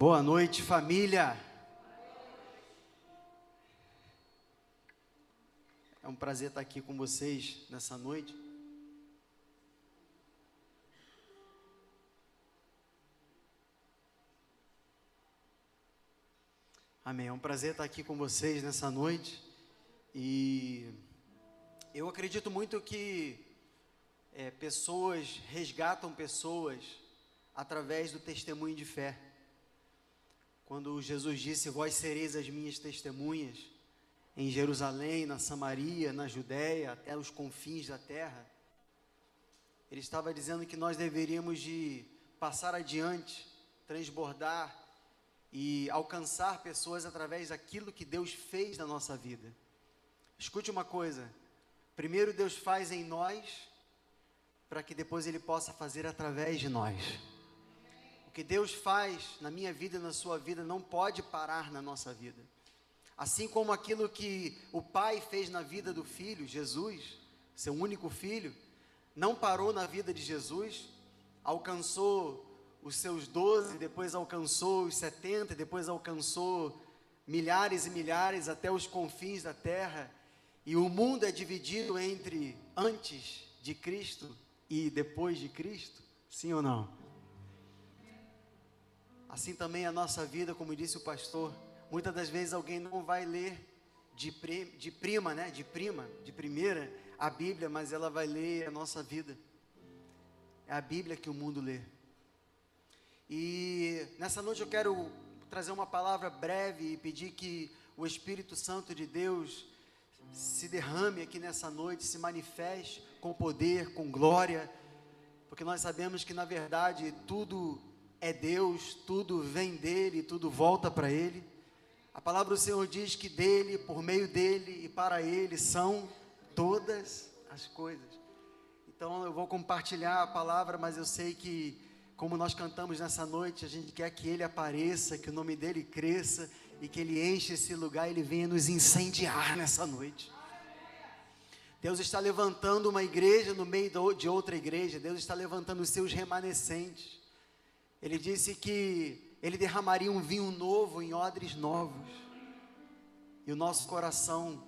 Boa noite, família. É um prazer estar aqui com vocês nessa noite. Amém. É um prazer estar aqui com vocês nessa noite. E eu acredito muito que é, pessoas resgatam pessoas através do testemunho de fé. Quando Jesus disse: Vós sereis as minhas testemunhas em Jerusalém, na Samaria, na Judéia, até os confins da terra. Ele estava dizendo que nós deveríamos de passar adiante, transbordar e alcançar pessoas através daquilo que Deus fez na nossa vida. Escute uma coisa: primeiro Deus faz em nós, para que depois Ele possa fazer através de nós. Que Deus faz na minha vida e na sua vida não pode parar na nossa vida. Assim como aquilo que o Pai fez na vida do Filho, Jesus, seu único filho, não parou na vida de Jesus, alcançou os seus doze, depois alcançou os setenta, depois alcançou milhares e milhares até os confins da terra, e o mundo é dividido entre antes de Cristo e depois de Cristo, sim ou não? Assim também a nossa vida, como disse o pastor, muitas das vezes alguém não vai ler de, de prima, né, de prima, de primeira, a Bíblia, mas ela vai ler a nossa vida. É a Bíblia que o mundo lê. E nessa noite eu quero trazer uma palavra breve e pedir que o Espírito Santo de Deus se derrame aqui nessa noite, se manifeste com poder, com glória, porque nós sabemos que na verdade tudo é Deus, tudo vem dele, tudo volta para ele. A palavra do Senhor diz que dele, por meio dele e para ele são todas as coisas. Então eu vou compartilhar a palavra, mas eu sei que, como nós cantamos nessa noite, a gente quer que ele apareça, que o nome dele cresça e que ele enche esse lugar, ele venha nos incendiar nessa noite. Deus está levantando uma igreja no meio de outra igreja, Deus está levantando os seus remanescentes. Ele disse que ele derramaria um vinho novo em odres novos. E o nosso coração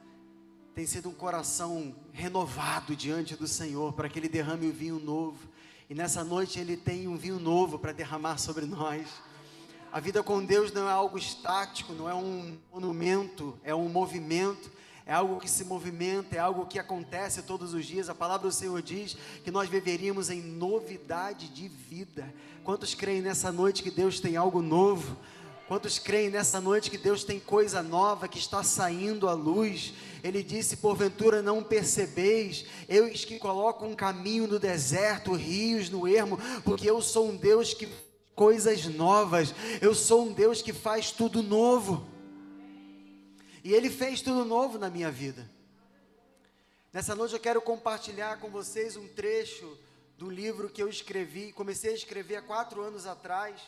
tem sido um coração renovado diante do Senhor, para que Ele derrame o vinho novo. E nessa noite Ele tem um vinho novo para derramar sobre nós. A vida com Deus não é algo estático, não é um monumento, é um movimento, é algo que se movimenta, é algo que acontece todos os dias. A palavra do Senhor diz que nós viveríamos em novidade de vida. Quantos creem nessa noite que Deus tem algo novo? Quantos creem nessa noite que Deus tem coisa nova que está saindo à luz? Ele disse: Porventura não percebeis, eu que coloco um caminho no deserto, rios no ermo, porque eu sou um Deus que coisas novas, eu sou um Deus que faz tudo novo. E Ele fez tudo novo na minha vida. Nessa noite eu quero compartilhar com vocês um trecho do livro que eu escrevi, comecei a escrever há quatro anos atrás.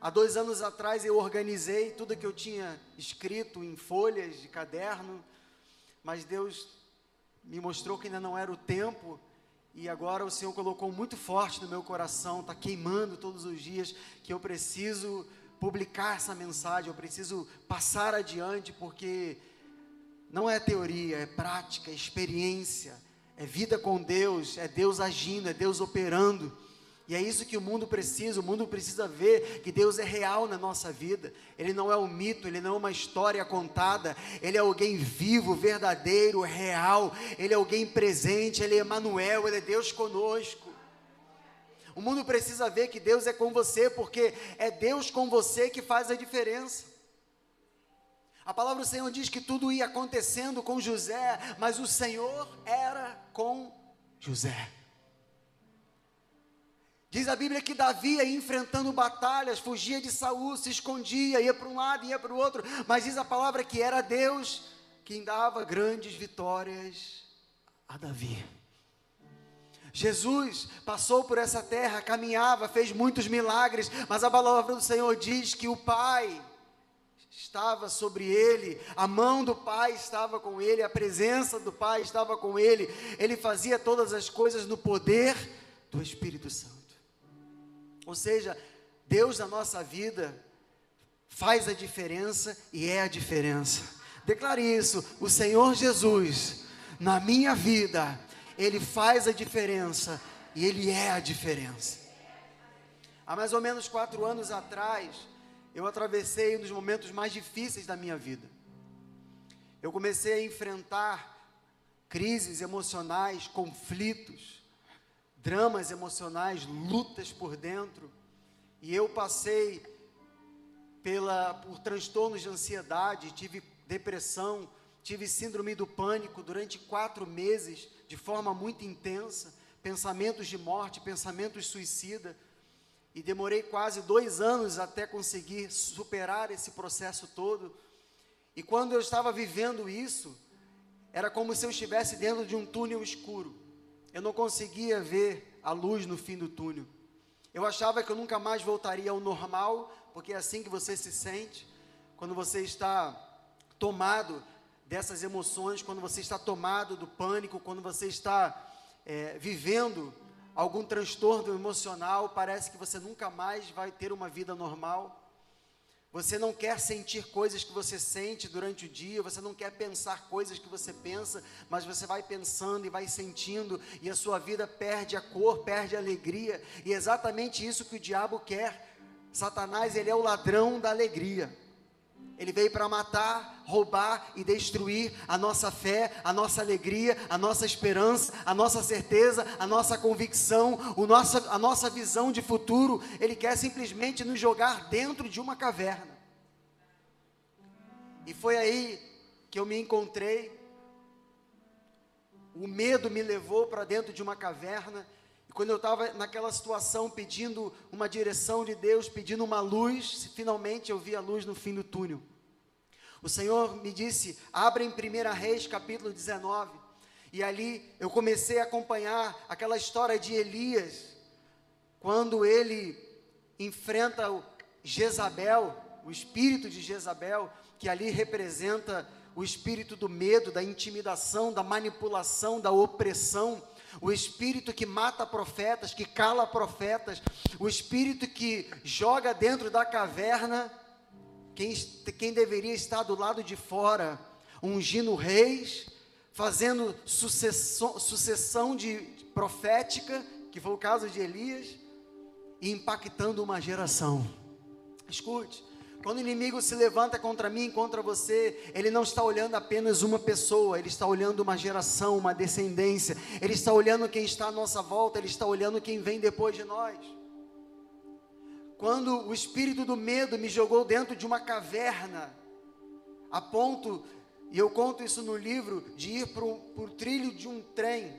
Há dois anos atrás eu organizei tudo que eu tinha escrito em folhas de caderno, mas Deus me mostrou que ainda não era o tempo, e agora o Senhor colocou muito forte no meu coração, está queimando todos os dias, que eu preciso publicar essa mensagem, eu preciso passar adiante, porque não é teoria, é prática, é experiência é vida com Deus, é Deus agindo, é Deus operando. E é isso que o mundo precisa. O mundo precisa ver que Deus é real na nossa vida. Ele não é um mito, ele não é uma história contada. Ele é alguém vivo, verdadeiro, real. Ele é alguém presente, ele é Emmanuel, ele é Deus conosco. O mundo precisa ver que Deus é com você, porque é Deus com você que faz a diferença. A palavra do Senhor diz que tudo ia acontecendo com José, mas o Senhor era com José. Diz a Bíblia que Davi ia enfrentando batalhas, fugia de Saul, se escondia, ia para um lado, ia para o outro, mas diz a palavra que era Deus quem dava grandes vitórias a Davi. Jesus passou por essa terra, caminhava, fez muitos milagres, mas a palavra do Senhor diz que o Pai estava sobre ele, a mão do Pai estava com ele, a presença do Pai estava com ele, ele fazia todas as coisas no poder do Espírito Santo. Ou seja, Deus na nossa vida faz a diferença e é a diferença. Declare isso: o Senhor Jesus, na minha vida, Ele faz a diferença e Ele é a diferença. Há mais ou menos quatro anos atrás, eu atravessei um dos momentos mais difíceis da minha vida. Eu comecei a enfrentar crises emocionais, conflitos, dramas emocionais, lutas por dentro. E eu passei pela, por transtornos de ansiedade, tive depressão, tive síndrome do pânico durante quatro meses, de forma muito intensa, pensamentos de morte, pensamentos suicida. E demorei quase dois anos até conseguir superar esse processo todo. E quando eu estava vivendo isso, era como se eu estivesse dentro de um túnel escuro. Eu não conseguia ver a luz no fim do túnel. Eu achava que eu nunca mais voltaria ao normal, porque é assim que você se sente quando você está tomado dessas emoções, quando você está tomado do pânico, quando você está é, vivendo algum transtorno emocional, parece que você nunca mais vai ter uma vida normal. Você não quer sentir coisas que você sente durante o dia, você não quer pensar coisas que você pensa, mas você vai pensando e vai sentindo, e a sua vida perde a cor, perde a alegria, e é exatamente isso que o diabo quer. Satanás, ele é o ladrão da alegria. Ele veio para matar, roubar e destruir a nossa fé, a nossa alegria, a nossa esperança, a nossa certeza, a nossa convicção, o nossa, a nossa visão de futuro. Ele quer simplesmente nos jogar dentro de uma caverna. E foi aí que eu me encontrei. O medo me levou para dentro de uma caverna. Quando eu estava naquela situação, pedindo uma direção de Deus, pedindo uma luz, finalmente eu vi a luz no fim do túnel. O Senhor me disse: abre em 1 Reis, capítulo 19. E ali eu comecei a acompanhar aquela história de Elias, quando ele enfrenta o Jezabel, o espírito de Jezabel, que ali representa o espírito do medo, da intimidação, da manipulação, da opressão, o espírito que mata profetas, que cala profetas, o espírito que joga dentro da caverna quem, quem deveria estar do lado de fora, ungindo reis, fazendo sucessão, sucessão de profética, que foi o caso de Elias, e impactando uma geração. Escute, quando o inimigo se levanta contra mim, contra você, ele não está olhando apenas uma pessoa, ele está olhando uma geração, uma descendência, ele está olhando quem está à nossa volta, ele está olhando quem vem depois de nós. Quando o espírito do medo me jogou dentro de uma caverna, a ponto, e eu conto isso no livro, de ir para o trilho de um trem,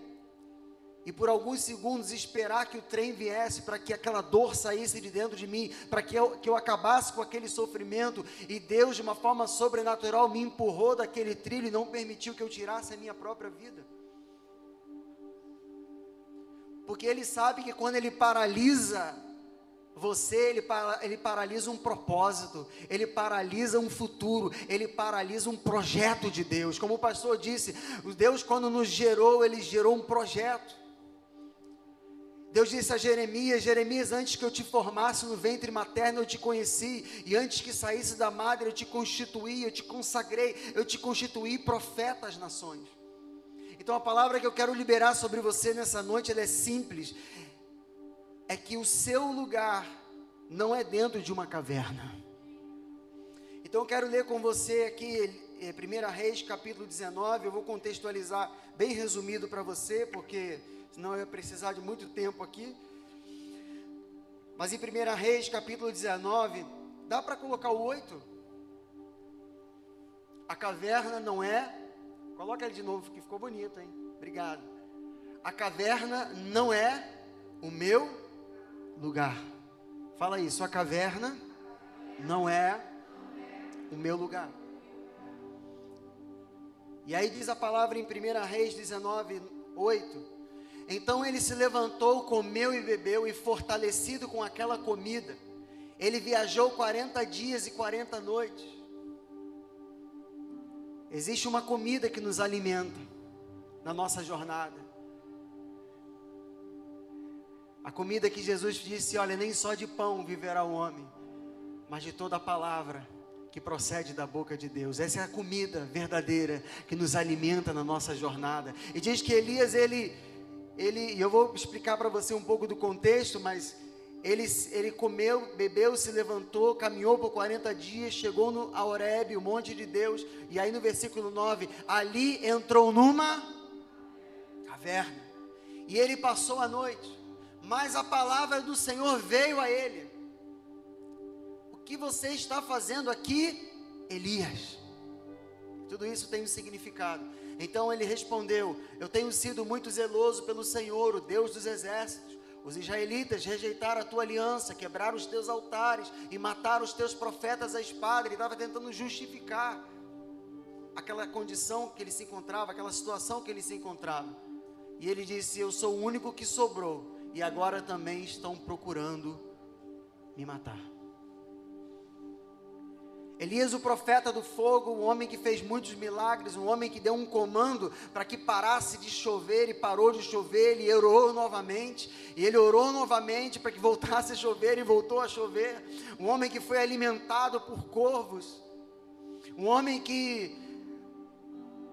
e por alguns segundos esperar que o trem viesse, para que aquela dor saísse de dentro de mim, para que eu, que eu acabasse com aquele sofrimento, e Deus, de uma forma sobrenatural, me empurrou daquele trilho e não permitiu que eu tirasse a minha própria vida. Porque Ele sabe que quando Ele paralisa você, ele, para, ele paralisa um propósito, ele paralisa um futuro, ele paralisa um projeto de Deus. Como o pastor disse, Deus, quando nos gerou, ele gerou um projeto. Deus disse a Jeremias: Jeremias, antes que eu te formasse no ventre materno, eu te conheci, e antes que saísse da madre, eu te constituí, eu te consagrei, eu te constituí profeta às nações. Então a palavra que eu quero liberar sobre você nessa noite, é simples é que o seu lugar não é dentro de uma caverna. Então eu quero ler com você aqui 1 Reis capítulo 19, eu vou contextualizar bem resumido para você, porque senão eu ia precisar de muito tempo aqui. Mas em 1 Reis capítulo 19, dá para colocar o 8? A caverna não é. Coloca ele de novo, que ficou bonito, hein? Obrigado. A caverna não é o meu lugar. Fala aí, sua caverna não é o meu lugar. E aí diz a palavra em 1 Reis 19, 8. Então ele se levantou, comeu e bebeu, e fortalecido com aquela comida, ele viajou 40 dias e 40 noites. Existe uma comida que nos alimenta na nossa jornada. A comida que Jesus disse: Olha, nem só de pão viverá o homem, mas de toda a palavra que procede da boca de Deus. Essa é a comida verdadeira que nos alimenta na nossa jornada. E diz que Elias, ele, ele, eu vou explicar para você um pouco do contexto, mas ele, ele comeu, bebeu, se levantou, caminhou por 40 dias, chegou no, a Horebe, o monte de Deus, e aí no versículo 9, ali entrou numa caverna, e ele passou a noite, mas a palavra do Senhor veio a ele, que você está fazendo aqui, Elias? Tudo isso tem um significado. Então ele respondeu: Eu tenho sido muito zeloso pelo Senhor, o Deus dos exércitos. Os israelitas rejeitaram a tua aliança, quebraram os teus altares e mataram os teus profetas à espada. Ele estava tentando justificar aquela condição que ele se encontrava, aquela situação que ele se encontrava. E ele disse: Eu sou o único que sobrou, e agora também estão procurando me matar. Elias, o profeta do fogo, um homem que fez muitos milagres, um homem que deu um comando para que parasse de chover e parou de chover, ele orou novamente, e ele orou novamente para que voltasse a chover e voltou a chover. Um homem que foi alimentado por corvos, um homem que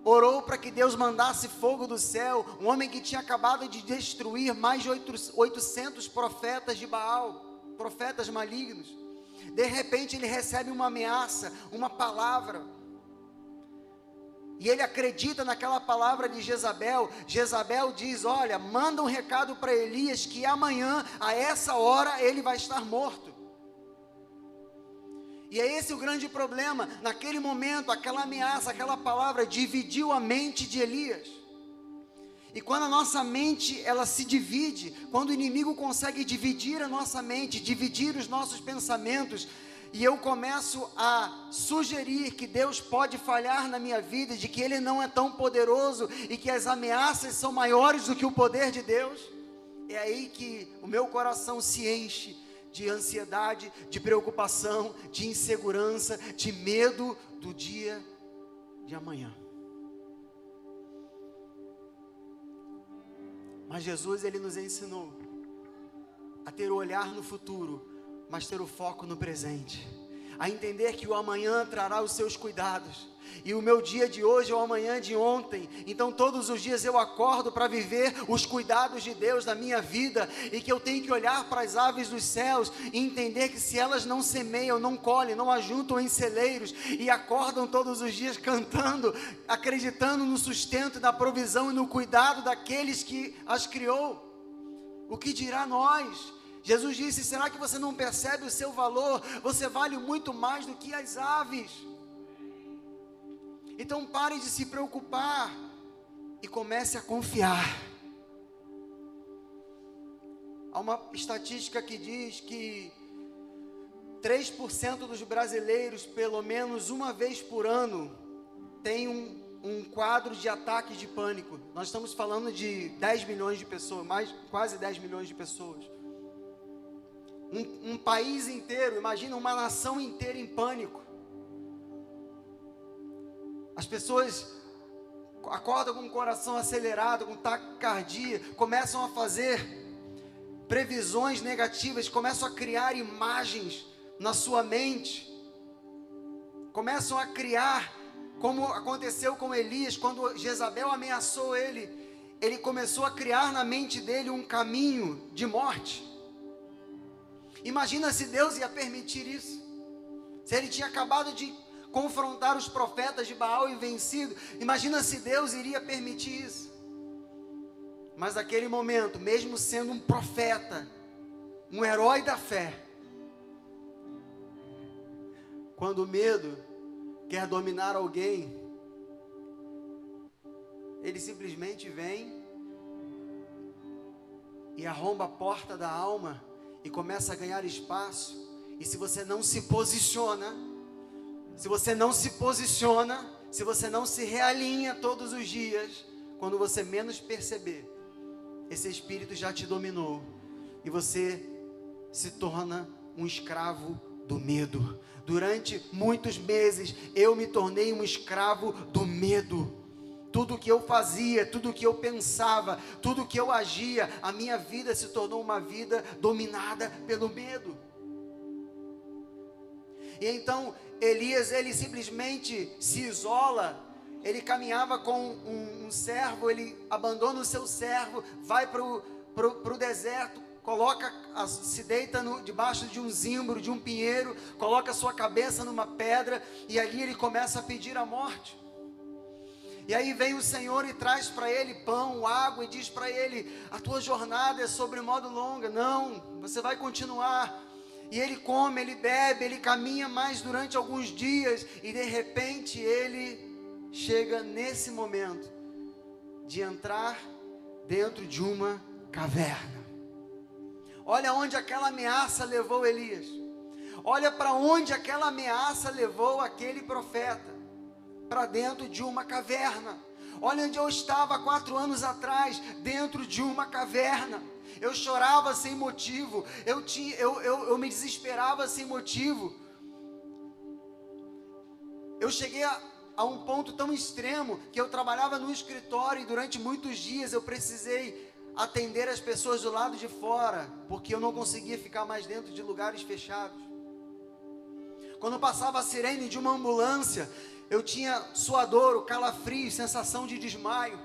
orou para que Deus mandasse fogo do céu, um homem que tinha acabado de destruir mais de 800 profetas de Baal, profetas malignos. De repente ele recebe uma ameaça, uma palavra. E ele acredita naquela palavra de Jezabel. Jezabel diz: Olha, manda um recado para Elias que amanhã, a essa hora, ele vai estar morto. E é esse o grande problema. Naquele momento, aquela ameaça, aquela palavra dividiu a mente de Elias. E quando a nossa mente ela se divide, quando o inimigo consegue dividir a nossa mente, dividir os nossos pensamentos, e eu começo a sugerir que Deus pode falhar na minha vida, de que Ele não é tão poderoso e que as ameaças são maiores do que o poder de Deus, é aí que o meu coração se enche de ansiedade, de preocupação, de insegurança, de medo do dia de amanhã. Mas Jesus ele nos ensinou a ter o olhar no futuro, mas ter o foco no presente. A entender que o amanhã trará os seus cuidados e o meu dia de hoje é o amanhã de ontem. Então todos os dias eu acordo para viver os cuidados de Deus na minha vida e que eu tenho que olhar para as aves dos céus e entender que se elas não semeiam, não colhem, não ajuntam em celeiros e acordam todos os dias cantando, acreditando no sustento, na provisão e no cuidado daqueles que as criou. O que dirá nós? Jesus disse: será que você não percebe o seu valor? Você vale muito mais do que as aves. Então pare de se preocupar e comece a confiar. Há uma estatística que diz que 3% dos brasileiros, pelo menos uma vez por ano, tem um, um quadro de ataque de pânico. Nós estamos falando de 10 milhões de pessoas, mais quase 10 milhões de pessoas. Um, um país inteiro, imagina uma nação inteira em pânico. As pessoas acordam com o coração acelerado, com taquicardia, começam a fazer previsões negativas, começam a criar imagens na sua mente, começam a criar, como aconteceu com Elias, quando Jezabel ameaçou ele, ele começou a criar na mente dele um caminho de morte. Imagina se Deus ia permitir isso, se ele tinha acabado de confrontar os profetas de Baal e vencido. Imagina se Deus iria permitir isso. Mas naquele momento, mesmo sendo um profeta, um herói da fé, quando o medo quer dominar alguém, ele simplesmente vem e arromba a porta da alma e começa a ganhar espaço. E se você não se posiciona, se você não se posiciona, se você não se realinha todos os dias, quando você menos perceber, esse espírito já te dominou e você se torna um escravo do medo. Durante muitos meses eu me tornei um escravo do medo. Tudo que eu fazia, tudo que eu pensava, tudo que eu agia, a minha vida se tornou uma vida dominada pelo medo. E então Elias, ele simplesmente se isola. Ele caminhava com um, um servo, ele abandona o seu servo, vai para o deserto, coloca, se deita no, debaixo de um zimbro, de um pinheiro, coloca sua cabeça numa pedra e ali ele começa a pedir a morte. E aí vem o Senhor e traz para ele pão, água e diz para ele: A tua jornada é sobre modo longa. Não, você vai continuar. E ele come, ele bebe, ele caminha mais durante alguns dias e de repente ele chega nesse momento de entrar dentro de uma caverna. Olha onde aquela ameaça levou Elias. Olha para onde aquela ameaça levou aquele profeta para dentro de uma caverna. Olha onde eu estava quatro anos atrás, dentro de uma caverna. Eu chorava sem motivo, eu, tinha, eu, eu, eu me desesperava sem motivo. Eu cheguei a, a um ponto tão extremo que eu trabalhava no escritório e durante muitos dias eu precisei atender as pessoas do lado de fora, porque eu não conseguia ficar mais dentro de lugares fechados. Quando passava a sirene de uma ambulância, eu tinha suador, calafrio, sensação de desmaio.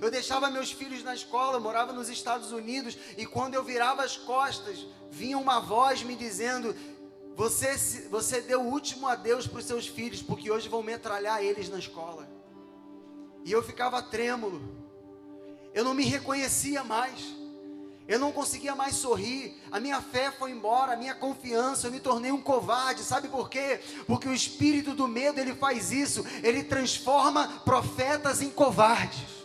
Eu deixava meus filhos na escola, morava nos Estados Unidos, e quando eu virava as costas, vinha uma voz me dizendo: Você, você deu o último adeus para os seus filhos, porque hoje vão metralhar eles na escola. E eu ficava trêmulo, eu não me reconhecia mais. Eu não conseguia mais sorrir, a minha fé foi embora, a minha confiança, eu me tornei um covarde. Sabe por quê? Porque o espírito do medo, ele faz isso, ele transforma profetas em covardes.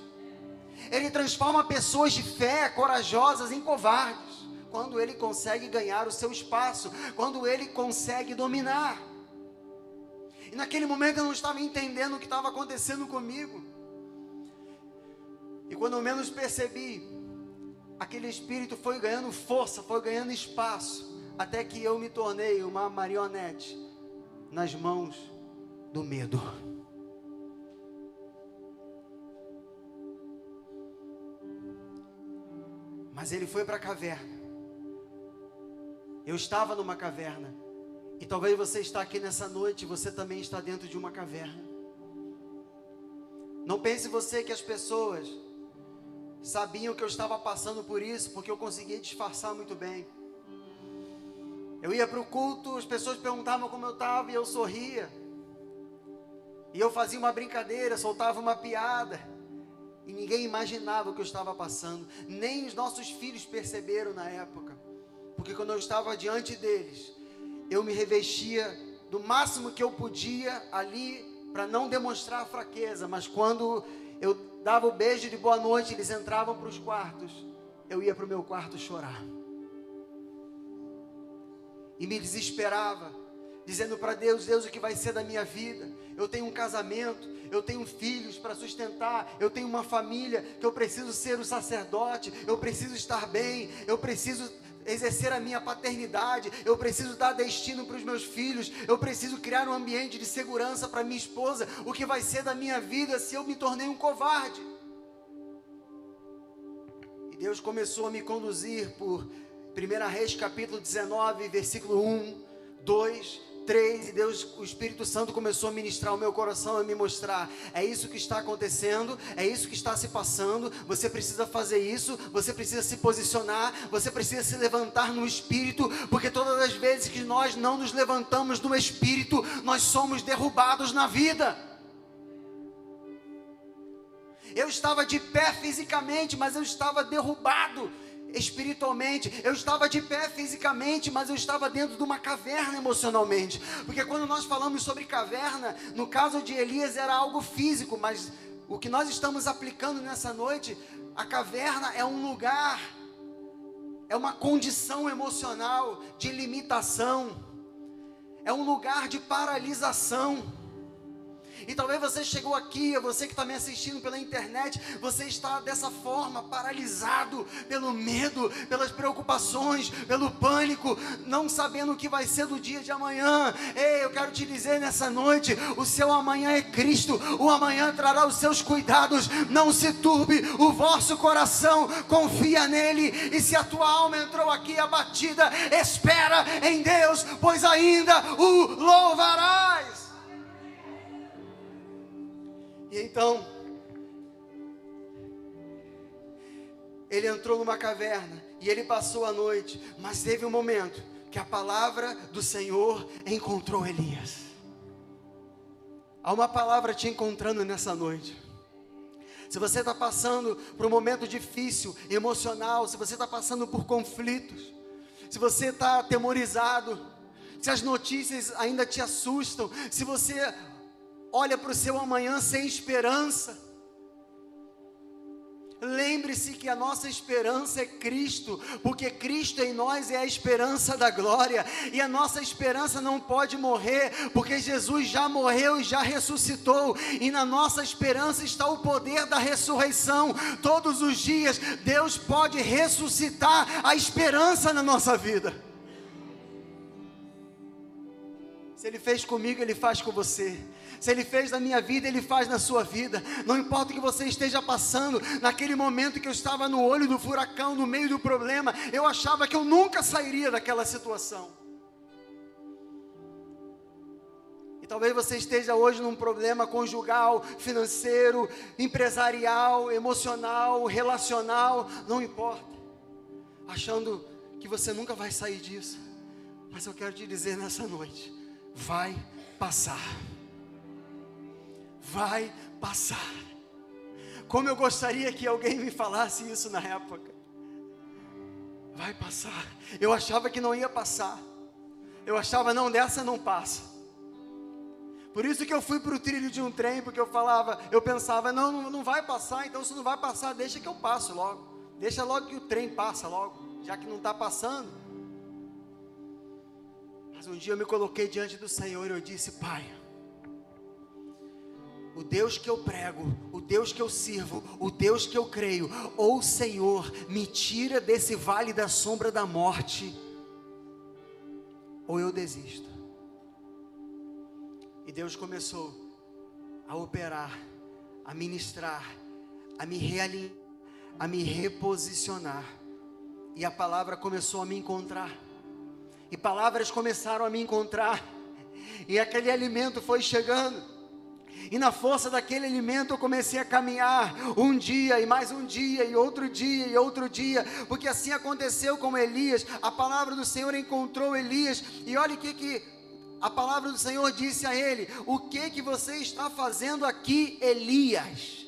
Ele transforma pessoas de fé corajosas em covardes. Quando ele consegue ganhar o seu espaço, quando ele consegue dominar. E naquele momento eu não estava entendendo o que estava acontecendo comigo. E quando menos percebi, aquele espírito foi ganhando força, foi ganhando espaço, até que eu me tornei uma marionete nas mãos do medo. Mas ele foi para a caverna. Eu estava numa caverna. E talvez você está aqui nessa noite, você também está dentro de uma caverna. Não pense você que as pessoas sabiam que eu estava passando por isso, porque eu conseguia disfarçar muito bem. Eu ia para o culto, as pessoas perguntavam como eu estava e eu sorria. E eu fazia uma brincadeira, soltava uma piada. E ninguém imaginava o que eu estava passando. Nem os nossos filhos perceberam na época. Porque quando eu estava diante deles, eu me revestia do máximo que eu podia ali para não demonstrar fraqueza. Mas quando eu dava o beijo de boa noite, eles entravam para os quartos, eu ia para o meu quarto chorar. E me desesperava, dizendo para Deus: Deus, o que vai ser da minha vida? Eu tenho um casamento, eu tenho filhos para sustentar, eu tenho uma família que eu preciso ser o sacerdote, eu preciso estar bem, eu preciso exercer a minha paternidade, eu preciso dar destino para os meus filhos, eu preciso criar um ambiente de segurança para minha esposa. O que vai ser da minha vida se eu me tornei um covarde? E Deus começou a me conduzir por 1 Reis capítulo 19, versículo 1, 2, 3, e Deus, o Espírito Santo começou a ministrar o meu coração, a me mostrar: é isso que está acontecendo, é isso que está se passando. Você precisa fazer isso, você precisa se posicionar, você precisa se levantar no Espírito, porque todas as vezes que nós não nos levantamos no Espírito, nós somos derrubados na vida. Eu estava de pé fisicamente, mas eu estava derrubado espiritualmente, eu estava de pé fisicamente, mas eu estava dentro de uma caverna emocionalmente. Porque quando nós falamos sobre caverna, no caso de Elias era algo físico, mas o que nós estamos aplicando nessa noite, a caverna é um lugar, é uma condição emocional de limitação, é um lugar de paralisação. E talvez você chegou aqui, você que está me assistindo pela internet, você está dessa forma, paralisado pelo medo, pelas preocupações, pelo pânico, não sabendo o que vai ser do dia de amanhã. Ei, eu quero te dizer nessa noite: o seu amanhã é Cristo, o amanhã trará os seus cuidados. Não se turbe o vosso coração, confia nele. E se a tua alma entrou aqui abatida, espera em Deus, pois ainda o louvarás. E então, ele entrou numa caverna e ele passou a noite, mas teve um momento que a palavra do Senhor encontrou Elias. Há uma palavra te encontrando nessa noite. Se você está passando por um momento difícil, emocional, se você está passando por conflitos, se você está atemorizado, se as notícias ainda te assustam, se você olha para o seu amanhã sem esperança. Lembre-se que a nossa esperança é Cristo, porque Cristo em nós é a esperança da glória, e a nossa esperança não pode morrer, porque Jesus já morreu e já ressuscitou, e na nossa esperança está o poder da ressurreição. Todos os dias, Deus pode ressuscitar a esperança na nossa vida. Se Ele fez comigo, Ele faz com você. Se Ele fez na minha vida, Ele faz na sua vida. Não importa o que você esteja passando, naquele momento que eu estava no olho do furacão, no meio do problema, eu achava que eu nunca sairia daquela situação. E talvez você esteja hoje num problema conjugal, financeiro, empresarial, emocional, relacional, não importa, achando que você nunca vai sair disso. Mas eu quero te dizer nessa noite: vai passar vai passar. Como eu gostaria que alguém me falasse isso na época. Vai passar. Eu achava que não ia passar. Eu achava, não, dessa não passa. Por isso que eu fui para o trilho de um trem, porque eu falava, eu pensava, não, não, não vai passar, então se não vai passar, deixa que eu passo logo. Deixa logo que o trem passa logo, já que não está passando. Mas um dia eu me coloquei diante do Senhor e eu disse, Pai, o Deus que eu prego, o Deus que eu sirvo, o Deus que eu creio, ou Senhor, me tira desse vale da sombra da morte, ou eu desisto. E Deus começou a operar, a ministrar, a me realinhar, a me reposicionar. E a palavra começou a me encontrar. E palavras começaram a me encontrar. E aquele alimento foi chegando. E na força daquele alimento eu comecei a caminhar um dia e mais um dia e outro dia e outro dia, porque assim aconteceu com Elias. A palavra do Senhor encontrou Elias e olha o que que a palavra do Senhor disse a ele: "O que que você está fazendo aqui, Elias?"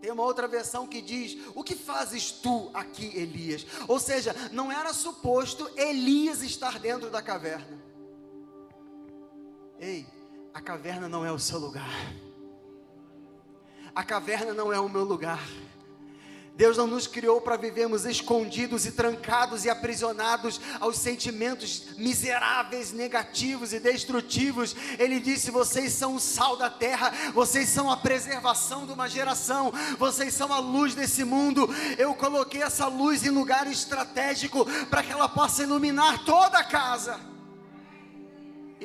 Tem uma outra versão que diz: O que fazes tu aqui, Elias? Ou seja, não era suposto Elias estar dentro da caverna. Ei, a caverna não é o seu lugar. A caverna não é o meu lugar. Deus não nos criou para vivermos escondidos e trancados e aprisionados aos sentimentos miseráveis, negativos e destrutivos. Ele disse: Vocês são o sal da terra, vocês são a preservação de uma geração, vocês são a luz desse mundo. Eu coloquei essa luz em lugar estratégico para que ela possa iluminar toda a casa.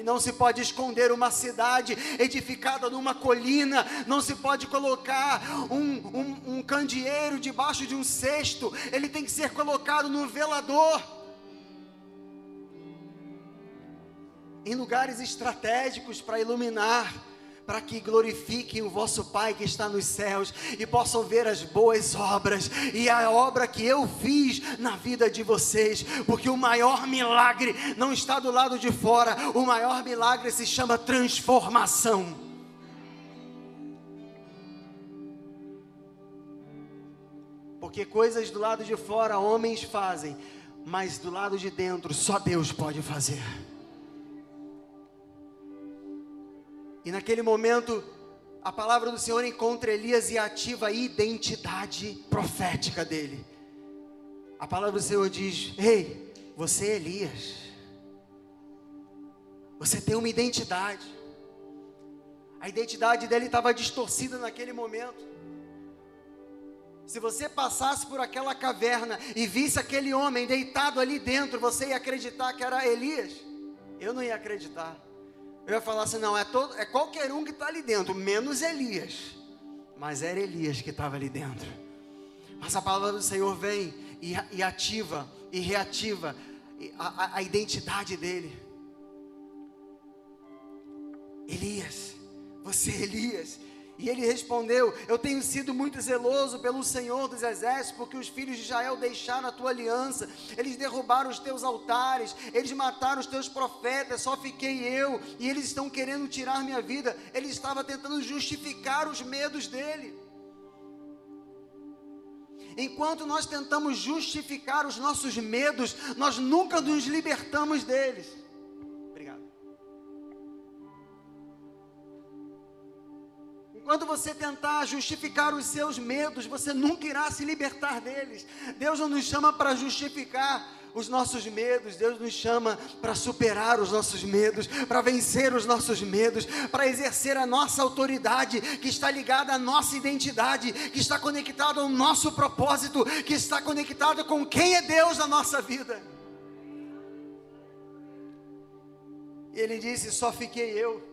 E não se pode esconder uma cidade edificada numa colina, não se pode colocar um, um, um candeeiro debaixo de um cesto, ele tem que ser colocado no velador. Em lugares estratégicos para iluminar para que glorifiquem o vosso Pai que está nos céus e possam ver as boas obras e a obra que eu fiz na vida de vocês, porque o maior milagre não está do lado de fora, o maior milagre se chama transformação. Porque coisas do lado de fora homens fazem, mas do lado de dentro só Deus pode fazer. E naquele momento, a palavra do Senhor encontra Elias e ativa a identidade profética dele. A palavra do Senhor diz: Ei, você é Elias. Você tem uma identidade. A identidade dele estava distorcida naquele momento. Se você passasse por aquela caverna e visse aquele homem deitado ali dentro, você ia acreditar que era Elias? Eu não ia acreditar. Eu ia falar assim: não, é, todo, é qualquer um que está ali dentro, menos Elias. Mas era Elias que estava ali dentro. Mas a palavra do Senhor vem e, e ativa e reativa a, a, a identidade dele. Elias, você é Elias. E ele respondeu: Eu tenho sido muito zeloso pelo Senhor dos Exércitos, porque os filhos de Israel deixaram a tua aliança, eles derrubaram os teus altares, eles mataram os teus profetas, só fiquei eu, e eles estão querendo tirar minha vida. Ele estava tentando justificar os medos dele. Enquanto nós tentamos justificar os nossos medos, nós nunca nos libertamos deles. Enquanto você tentar justificar os seus medos, você nunca irá se libertar deles. Deus não nos chama para justificar os nossos medos, Deus nos chama para superar os nossos medos, para vencer os nossos medos, para exercer a nossa autoridade, que está ligada à nossa identidade, que está conectada ao nosso propósito, que está conectada com quem é Deus na nossa vida. Ele disse: Só fiquei eu.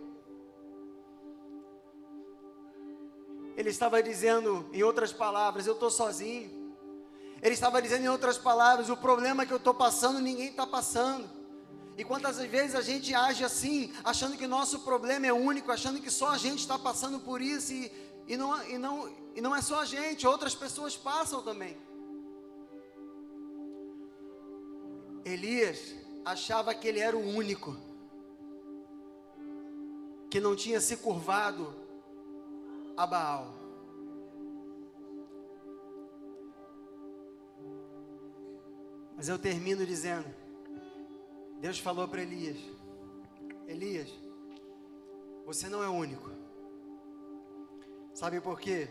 Ele estava dizendo, em outras palavras, eu estou sozinho. Ele estava dizendo em outras palavras: o problema que eu estou passando, ninguém está passando. E quantas vezes a gente age assim, achando que nosso problema é único, achando que só a gente está passando por isso, e, e, não, e, não, e não é só a gente, outras pessoas passam também. Elias achava que ele era o único, que não tinha se curvado a Baal. Mas eu termino dizendo: Deus falou para Elias: Elias, você não é único. Sabe por quê?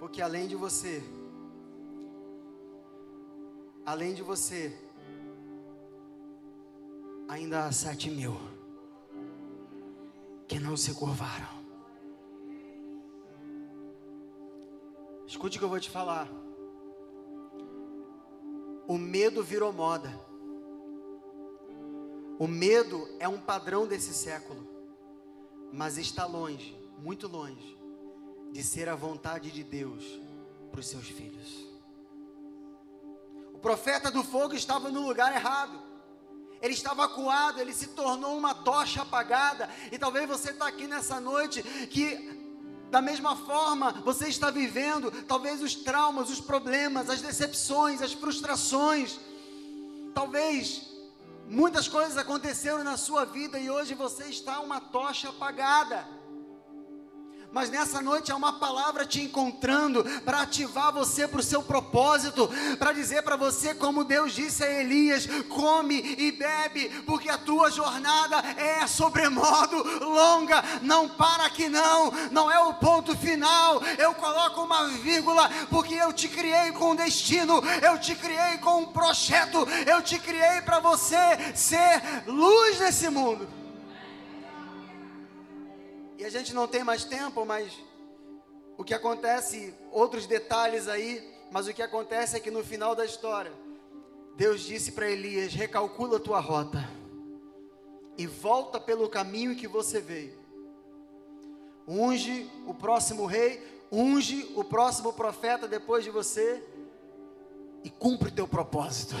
Porque além de você, além de você, ainda há sete mil que não se curvaram. Escute o que eu vou te falar. O medo virou moda. O medo é um padrão desse século, mas está longe, muito longe, de ser a vontade de Deus para os seus filhos. O profeta do fogo estava no lugar errado. Ele estava acuado, ele se tornou uma tocha apagada. E talvez você está aqui nessa noite que da mesma forma, você está vivendo talvez os traumas, os problemas, as decepções, as frustrações. Talvez muitas coisas aconteceram na sua vida e hoje você está uma tocha apagada mas nessa noite há uma palavra te encontrando para ativar você para o seu propósito, para dizer para você, como Deus disse a Elias: come e bebe, porque a tua jornada é sobremodo longa. Não para aqui, não, não é o ponto final. Eu coloco uma vírgula, porque eu te criei com destino, eu te criei com um projeto, eu te criei para você ser luz nesse mundo. E a gente não tem mais tempo, mas o que acontece, outros detalhes aí, mas o que acontece é que no final da história, Deus disse para Elias: recalcula a tua rota e volta pelo caminho que você veio. Unge o próximo rei, unge o próximo profeta depois de você e cumpre o teu propósito.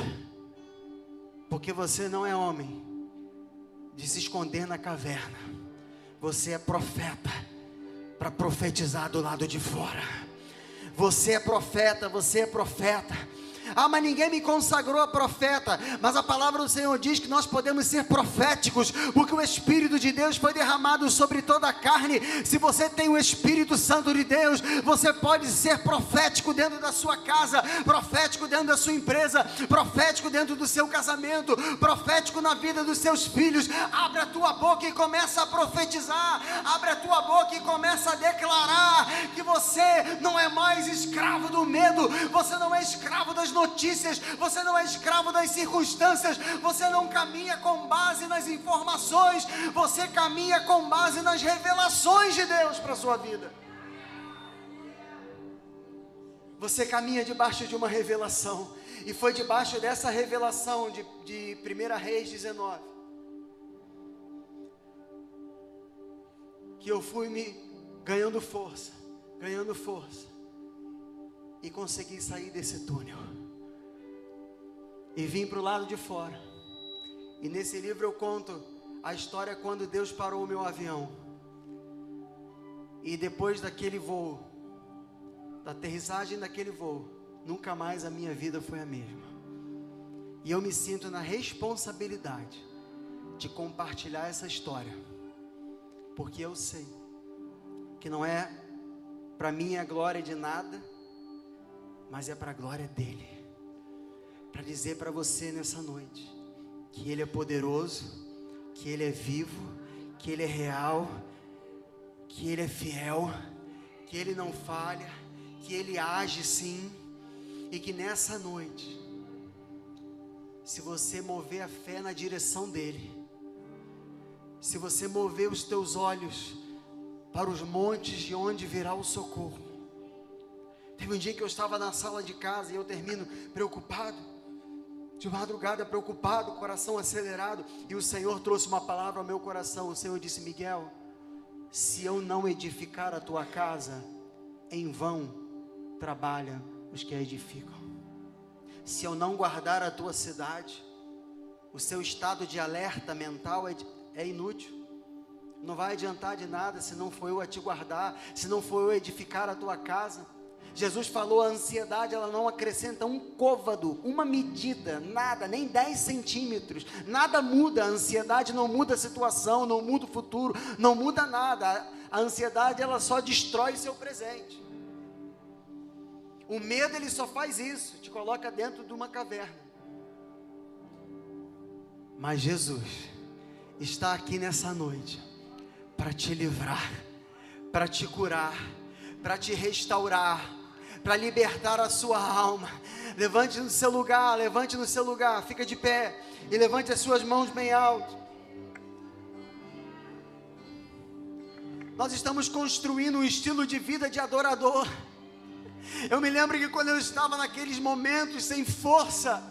Porque você não é homem de se esconder na caverna. Você é profeta para profetizar do lado de fora. Você é profeta, você é profeta ah, mas ninguém me consagrou a profeta. Mas a palavra do Senhor diz que nós podemos ser proféticos, porque o Espírito de Deus foi derramado sobre toda a carne. Se você tem o Espírito Santo de Deus, você pode ser profético dentro da sua casa, profético dentro da sua empresa, profético dentro do seu casamento, profético na vida dos seus filhos. Abre a tua boca e começa a profetizar. Abre a tua boca e começa a declarar que você não é mais escravo do medo, você não é escravo das notícias, você não é escravo das circunstâncias, você não caminha com base nas informações, você caminha com base nas revelações de Deus para a sua vida. Você caminha debaixo de uma revelação, e foi debaixo dessa revelação de, de 1 Reis 19 que eu fui me ganhando força, ganhando força, e consegui sair desse túnel. E vim para o lado de fora. E nesse livro eu conto a história quando Deus parou o meu avião. E depois daquele voo, da aterrissagem daquele voo, nunca mais a minha vida foi a mesma. E eu me sinto na responsabilidade de compartilhar essa história, porque eu sei que não é para minha glória de nada, mas é para a glória dele. Para dizer para você nessa noite que ele é poderoso, que ele é vivo, que ele é real, que ele é fiel, que ele não falha, que ele age sim, e que nessa noite, se você mover a fé na direção dele, se você mover os teus olhos para os montes de onde virá o socorro, Teve um dia que eu estava na sala de casa e eu termino preocupado, de madrugada preocupado, coração acelerado, e o Senhor trouxe uma palavra ao meu coração. O Senhor disse: Miguel, se eu não edificar a tua casa, em vão trabalha os que a edificam. Se eu não guardar a tua cidade, o seu estado de alerta mental é, é inútil. Não vai adiantar de nada se não for eu a te guardar, se não for eu edificar a tua casa. Jesus falou: a ansiedade ela não acrescenta um côvado, uma medida, nada, nem 10 centímetros, nada muda. A ansiedade não muda a situação, não muda o futuro, não muda nada. A ansiedade ela só destrói seu presente. O medo ele só faz isso, te coloca dentro de uma caverna. Mas Jesus está aqui nessa noite para te livrar, para te curar, para te restaurar para libertar a sua alma. Levante no seu lugar, levante no seu lugar, fica de pé e levante as suas mãos bem alto. Nós estamos construindo um estilo de vida de adorador. Eu me lembro que quando eu estava naqueles momentos sem força,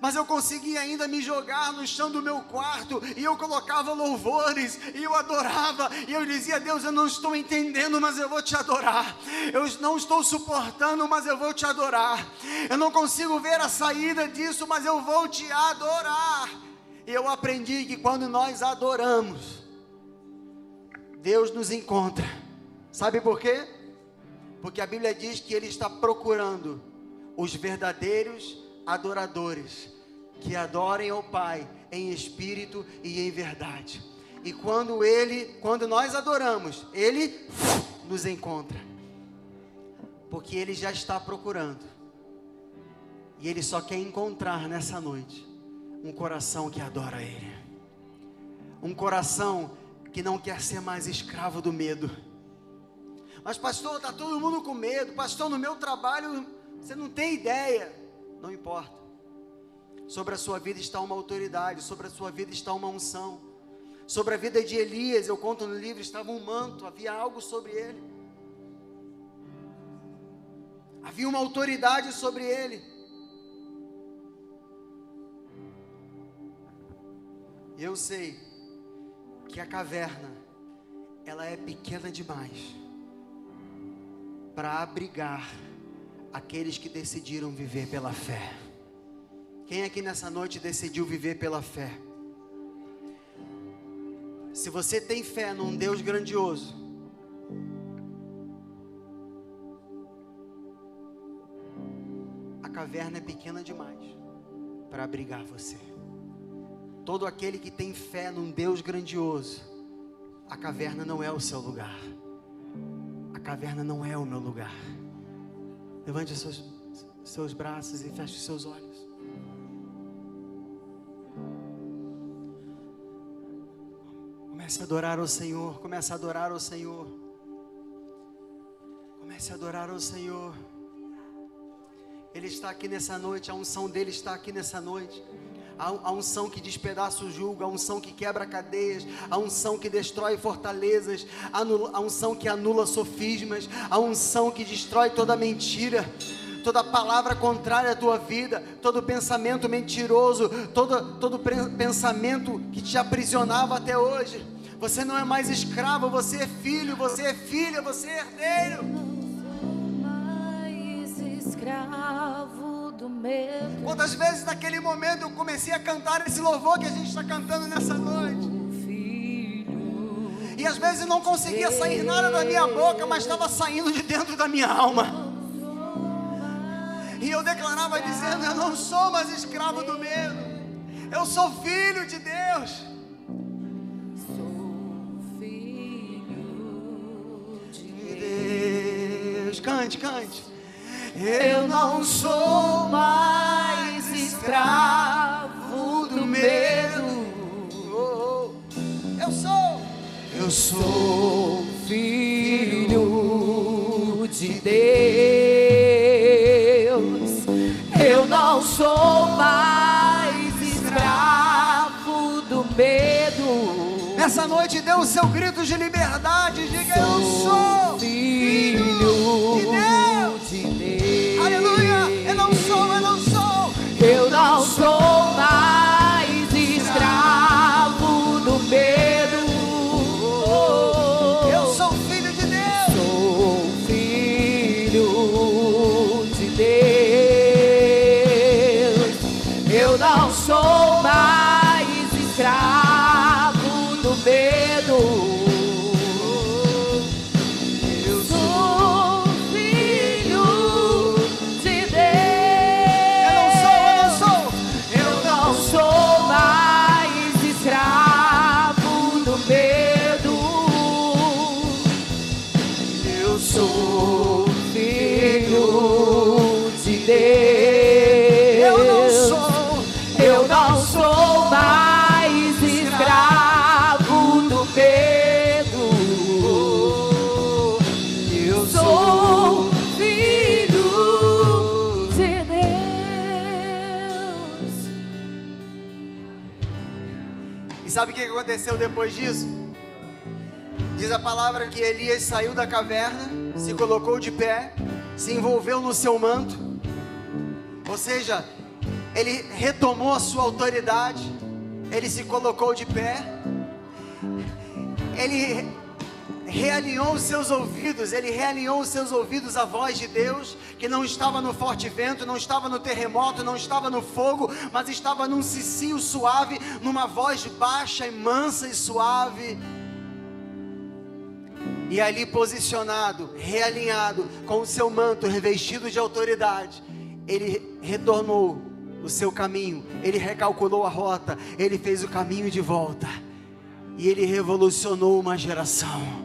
mas eu conseguia ainda me jogar no chão do meu quarto e eu colocava louvores e eu adorava e eu dizia: Deus, eu não estou entendendo, mas eu vou te adorar. Eu não estou suportando, mas eu vou te adorar. Eu não consigo ver a saída disso, mas eu vou te adorar. E eu aprendi que quando nós adoramos, Deus nos encontra. Sabe por quê? Porque a Bíblia diz que Ele está procurando os verdadeiros adoradores que adorem ao Pai em espírito e em verdade. E quando ele, quando nós adoramos, ele nos encontra. Porque ele já está procurando. E ele só quer encontrar nessa noite um coração que adora ele. Um coração que não quer ser mais escravo do medo. Mas pastor, está todo mundo com medo. Pastor, no meu trabalho, você não tem ideia. Não importa. Sobre a sua vida está uma autoridade, sobre a sua vida está uma unção. Sobre a vida de Elias, eu conto no livro, estava um manto, havia algo sobre ele. Havia uma autoridade sobre ele. Eu sei que a caverna ela é pequena demais para abrigar aqueles que decidiram viver pela fé. Quem aqui nessa noite decidiu viver pela fé? Se você tem fé num Deus grandioso, a caverna é pequena demais para abrigar você. Todo aquele que tem fé num Deus grandioso, a caverna não é o seu lugar. A caverna não é o meu lugar. Levante seus, seus braços e feche seus olhos. Comece a adorar o Senhor. Comece a adorar o Senhor. Comece a adorar o Senhor. Ele está aqui nessa noite, a unção dele está aqui nessa noite. A, unção que despedaça o jugo, a unção que quebra cadeias, a unção que destrói fortalezas, a, unção que anula sofismas, a unção que destrói toda mentira toda palavra contrária à tua vida, todo pensamento mentiroso, todo, todo pensamento que te aprisionava até hoje. Você não é mais escravo, você é filho, você é filha, você é herdeiro. Mais escravo do medo. Quantas vezes naquele momento eu comecei a cantar esse louvor que a gente está cantando nessa noite? E às vezes não conseguia sair nada da minha boca, mas estava saindo de dentro da minha alma. E eu declarava dizendo: Eu não sou mais escravo do medo, eu sou filho de Deus. cante, cante. Eu não sou mais escravo do medo. Eu sou. Eu sou filho de Deus. Eu não sou mais escravo do medo. Nessa noite dê o seu grito de liberdade. Diga: Eu sou filho Eu não sou aconteceu depois disso? Diz a palavra que Elias saiu da caverna, se colocou de pé, se envolveu no seu manto, ou seja, ele retomou a sua autoridade, ele se colocou de pé, ele realinhou os seus ouvidos, ele realinhou os seus ouvidos à voz de Deus, que não estava no forte vento, não estava no terremoto, não estava no fogo, mas estava num cicio suave, numa voz baixa e mansa e suave. E ali posicionado, realinhado, com o seu manto revestido de autoridade, ele retornou o seu caminho, ele recalculou a rota, ele fez o caminho de volta. E ele revolucionou uma geração.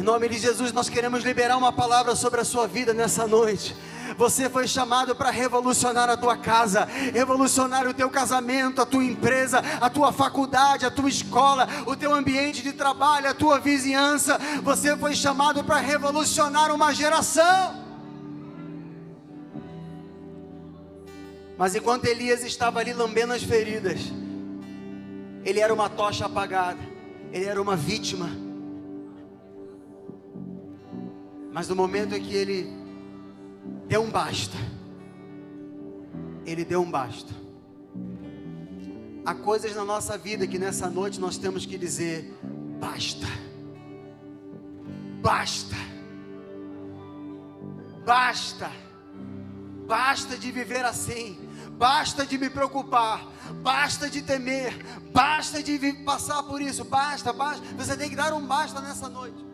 Em nome de Jesus, nós queremos liberar uma palavra sobre a sua vida nessa noite. Você foi chamado para revolucionar a tua casa, revolucionar o teu casamento, a tua empresa, a tua faculdade, a tua escola, o teu ambiente de trabalho, a tua vizinhança. Você foi chamado para revolucionar uma geração. Mas enquanto Elias estava ali lambendo as feridas, ele era uma tocha apagada, ele era uma vítima mas no momento em que ele deu um basta, ele deu um basta. Há coisas na nossa vida que nessa noite nós temos que dizer: basta, basta, basta, basta de viver assim, basta de me preocupar, basta de temer, basta de passar por isso, basta, basta. Você tem que dar um basta nessa noite.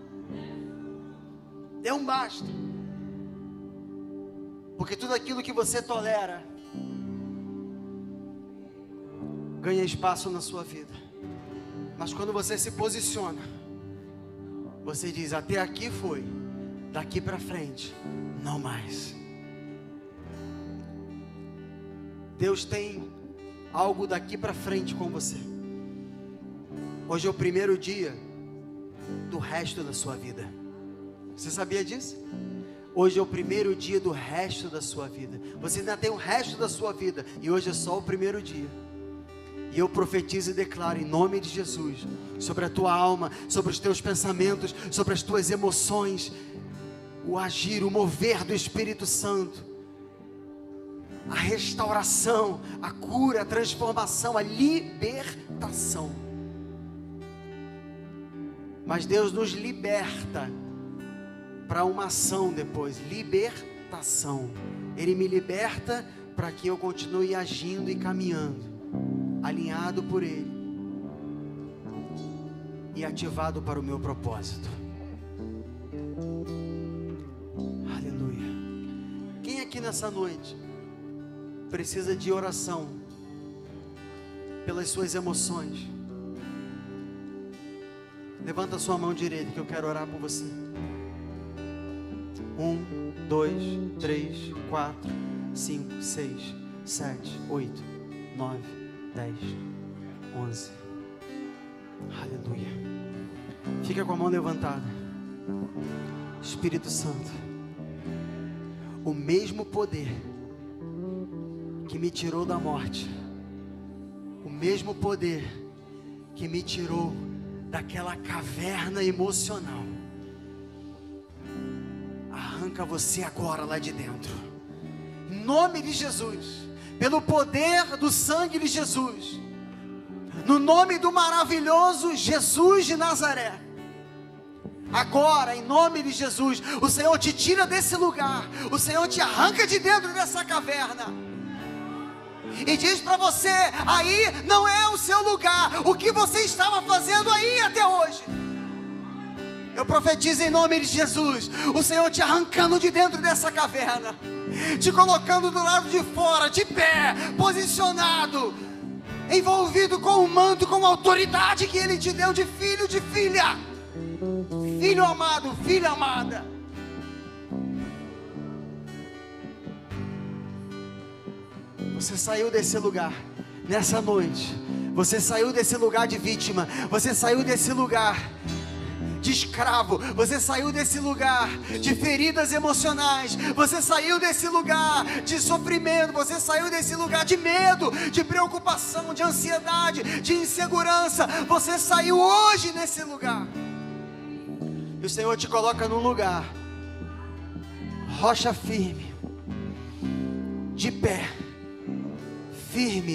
Dê um basta. Porque tudo aquilo que você tolera ganha espaço na sua vida. Mas quando você se posiciona, você diz: Até aqui foi, daqui para frente, não mais. Deus tem algo daqui para frente com você. Hoje é o primeiro dia do resto da sua vida. Você sabia disso? Hoje é o primeiro dia do resto da sua vida. Você ainda tem o resto da sua vida. E hoje é só o primeiro dia. E eu profetizo e declaro em nome de Jesus sobre a tua alma, sobre os teus pensamentos, sobre as tuas emoções, o agir, o mover do Espírito Santo, a restauração, a cura, a transformação, a libertação. Mas Deus nos liberta para uma ação depois, libertação. Ele me liberta para que eu continue agindo e caminhando, alinhado por Ele e ativado para o meu propósito. Aleluia. Quem aqui nessa noite precisa de oração pelas suas emoções? Levanta sua mão direita que eu quero orar por você. Um, dois, três, quatro, cinco, seis, sete, oito, nove, dez, onze. Aleluia. Fica com a mão levantada. Espírito Santo, o mesmo poder que me tirou da morte, o mesmo poder que me tirou daquela caverna emocional, arranca você agora lá de dentro, em nome de Jesus, pelo poder do sangue de Jesus, no nome do maravilhoso Jesus de Nazaré. Agora, em nome de Jesus, o Senhor te tira desse lugar, o Senhor te arranca de dentro dessa caverna. E diz para você: aí não é o seu lugar, o que você estava fazendo aí até hoje. Eu profetizo em nome de Jesus, o Senhor te arrancando de dentro dessa caverna, te colocando do lado de fora, de pé, posicionado, envolvido com o manto, com a autoridade que Ele te deu de filho, de filha, filho amado, filha amada. Você saiu desse lugar nessa noite. Você saiu desse lugar de vítima. Você saiu desse lugar de escravo, você saiu desse lugar de feridas emocionais, você saiu desse lugar de sofrimento, você saiu desse lugar de medo, de preocupação, de ansiedade, de insegurança. Você saiu hoje desse lugar. E o Senhor te coloca num lugar, rocha firme, de pé, firme